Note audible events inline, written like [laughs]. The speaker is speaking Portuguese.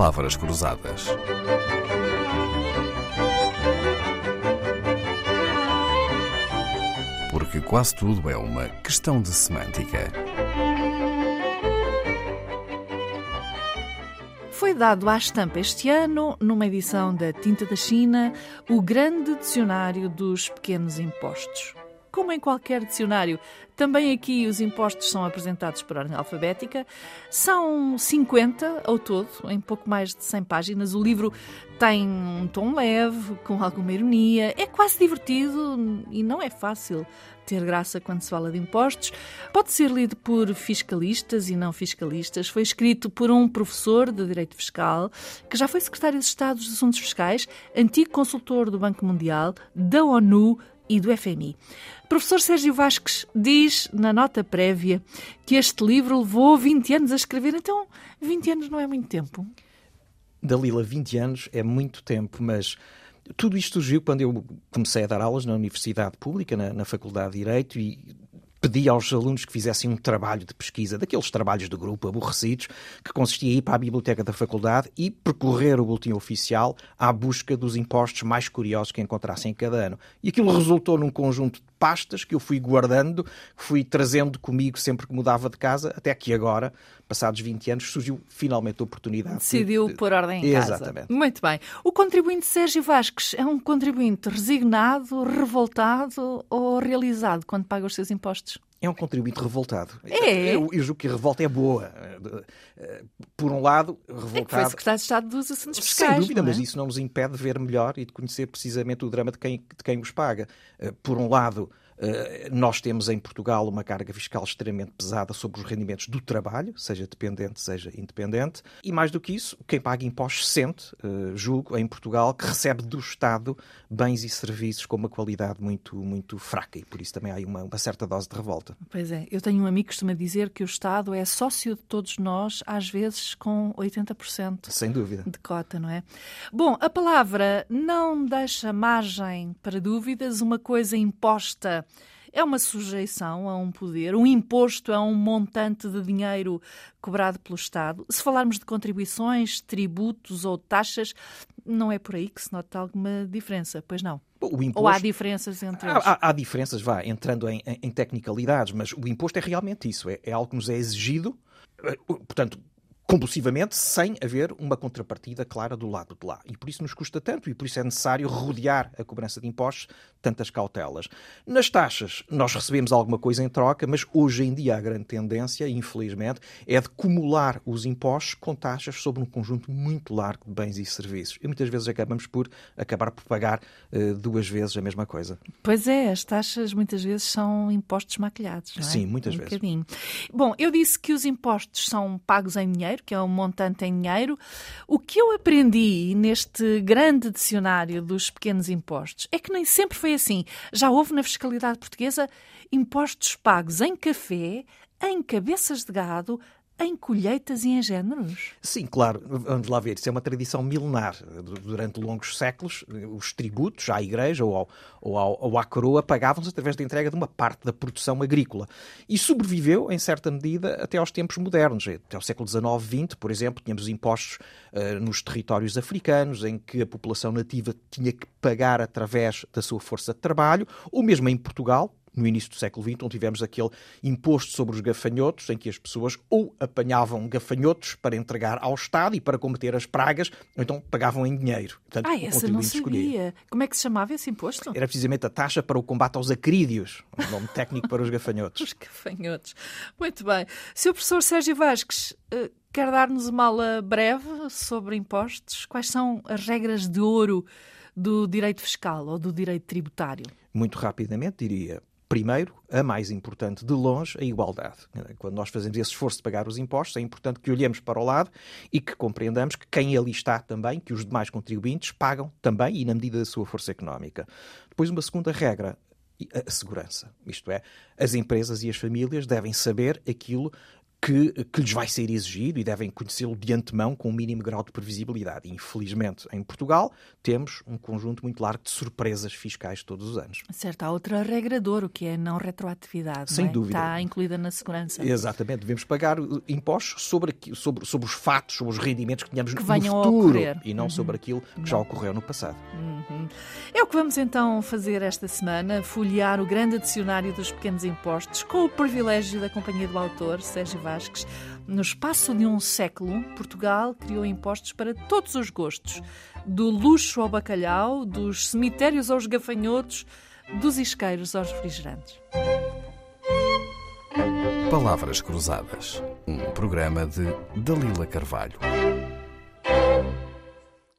palavras cruzadas. Porque quase tudo é uma questão de semântica. Foi dado à estampa este ano, numa edição da Tinta da China, o Grande Dicionário dos Pequenos Impostos. Como em qualquer dicionário, também aqui os impostos são apresentados por ordem alfabética. São 50 ao todo, em pouco mais de 100 páginas. O livro tem um tom leve, com alguma ironia. É quase divertido e não é fácil ter graça quando se fala de impostos. Pode ser lido por fiscalistas e não fiscalistas. Foi escrito por um professor de Direito Fiscal que já foi secretário de Estado dos Assuntos Fiscais, antigo consultor do Banco Mundial, da ONU e do FMI. Professor Sérgio Vasques diz na nota prévia que este livro levou 20 anos a escrever, então 20 anos não é muito tempo? Dalila, 20 anos é muito tempo, mas tudo isto surgiu quando eu comecei a dar aulas na Universidade Pública, na, na Faculdade de Direito, e pedi aos alunos que fizessem um trabalho de pesquisa, daqueles trabalhos de grupo aborrecidos, que consistia em ir para a biblioteca da faculdade e percorrer o boletim oficial à busca dos impostos mais curiosos que encontrassem em cada ano. E aquilo resultou num conjunto pastas que eu fui guardando, fui trazendo comigo sempre que mudava de casa, até que agora, passados 20 anos, surgiu finalmente a oportunidade. Decidiu de... pôr ordem em casa. Exatamente. Muito bem. O contribuinte Sérgio Vasques é um contribuinte resignado, revoltado ou realizado quando paga os seus impostos? É um contribuinte revoltado. É. Eu, eu julgo que a revolta é boa. Por um lado, revoltado. É que foi secretário de Estado dos Assuntos Fiscais. Sem dúvida, é? mas isso não nos impede de ver melhor e de conhecer precisamente o drama de quem, de quem os paga. Por um lado, eh, nós temos em Portugal uma carga fiscal extremamente pesada sobre os rendimentos do trabalho, seja dependente, seja independente. E mais do que isso, quem paga impostos sente, eh, julgo, em Portugal, que recebe do Estado bens e serviços com uma qualidade muito, muito fraca. E por isso também há uma, uma certa dose de revolta. Pois é. Eu tenho um amigo que costuma dizer que o Estado é sócio de todos nós, às vezes com 80% Sem dúvida. de cota, não é? Bom, a palavra não deixa margem para dúvidas. Uma coisa imposta é uma sujeição a um poder, um imposto a um montante de dinheiro cobrado pelo Estado. Se falarmos de contribuições, tributos ou taxas, não é por aí que se nota alguma diferença, pois não? Imposto... Ou há diferenças entre eles? Há, há, diferenças, vá, entrando em, em, em, tecnicalidades, mas o imposto é realmente isso, é, é algo que nos é exigido, eh, portanto, compulsivamente, sem haver uma contrapartida clara do lado de lá. E por isso nos custa tanto e por isso é necessário rodear a cobrança de impostos tantas cautelas. Nas taxas, nós recebemos alguma coisa em troca, mas hoje em dia a grande tendência, infelizmente, é de acumular os impostos com taxas sobre um conjunto muito largo de bens e serviços. E muitas vezes acabamos por acabar por pagar uh, duas vezes a mesma coisa. Pois é, as taxas muitas vezes são impostos maquilhados, não é? Sim, muitas um vezes. Bocadinho. Bom, eu disse que os impostos são pagos em dinheiro, que é um montante em dinheiro. O que eu aprendi neste grande dicionário dos pequenos impostos é que nem sempre foi assim. Já houve na fiscalidade portuguesa impostos pagos em café, em cabeças de gado, em colheitas e em géneros? Sim, claro. Vamos lá ver. Isso é uma tradição milenar. Durante longos séculos, os tributos à igreja ou, ao, ou, ao, ou à coroa pagavam-se através da entrega de uma parte da produção agrícola. E sobreviveu, em certa medida, até aos tempos modernos. Até ao século XIX, XX, por exemplo, tínhamos impostos uh, nos territórios africanos, em que a população nativa tinha que pagar através da sua força de trabalho, ou mesmo em Portugal, no início do século XX, onde tivemos aquele imposto sobre os gafanhotos, em que as pessoas ou apanhavam gafanhotos para entregar ao Estado e para combater as pragas, ou então pagavam em dinheiro. Portanto, ah, essa não sabia. Como é que se chamava esse imposto? Era precisamente a taxa para o combate aos acrídeos, o nome técnico para os gafanhotos. [laughs] os gafanhotos. Muito bem. Sr. Professor Sérgio Vasques, quer dar-nos uma aula breve sobre impostos? Quais são as regras de ouro do direito fiscal ou do direito tributário? Muito rapidamente, diria. Primeiro, a mais importante de longe, a igualdade. Quando nós fazemos esse esforço de pagar os impostos, é importante que olhemos para o lado e que compreendamos que quem ali está também, que os demais contribuintes pagam também e na medida da sua força económica. Depois, uma segunda regra, a segurança. Isto é, as empresas e as famílias devem saber aquilo que, que lhes vai ser exigido e devem conhecê-lo de antemão com um mínimo grau de previsibilidade. E, infelizmente, em Portugal, temos um conjunto muito largo de surpresas fiscais todos os anos. Certo, há outra regra de ouro, que é a não retroatividade. Sem não é? dúvida. Está incluída na segurança. Exatamente, devemos pagar impostos sobre, sobre, sobre os fatos, sobre os rendimentos que tenhamos Que no futuro e não Uhum. sobre aquilo que já ocorreu no passado. É o que vamos então fazer esta semana, folhear o grande dicionário dos pequenos impostos, com o privilégio da companhia do autor, Sérgio Vasques. No espaço de um século, Portugal criou impostos para todos os gostos, do luxo ao bacalhau, dos cemitérios aos gafanhotos, dos isqueiros aos refrigerantes. Palavras Cruzadas, um programa de Dalila Carvalho.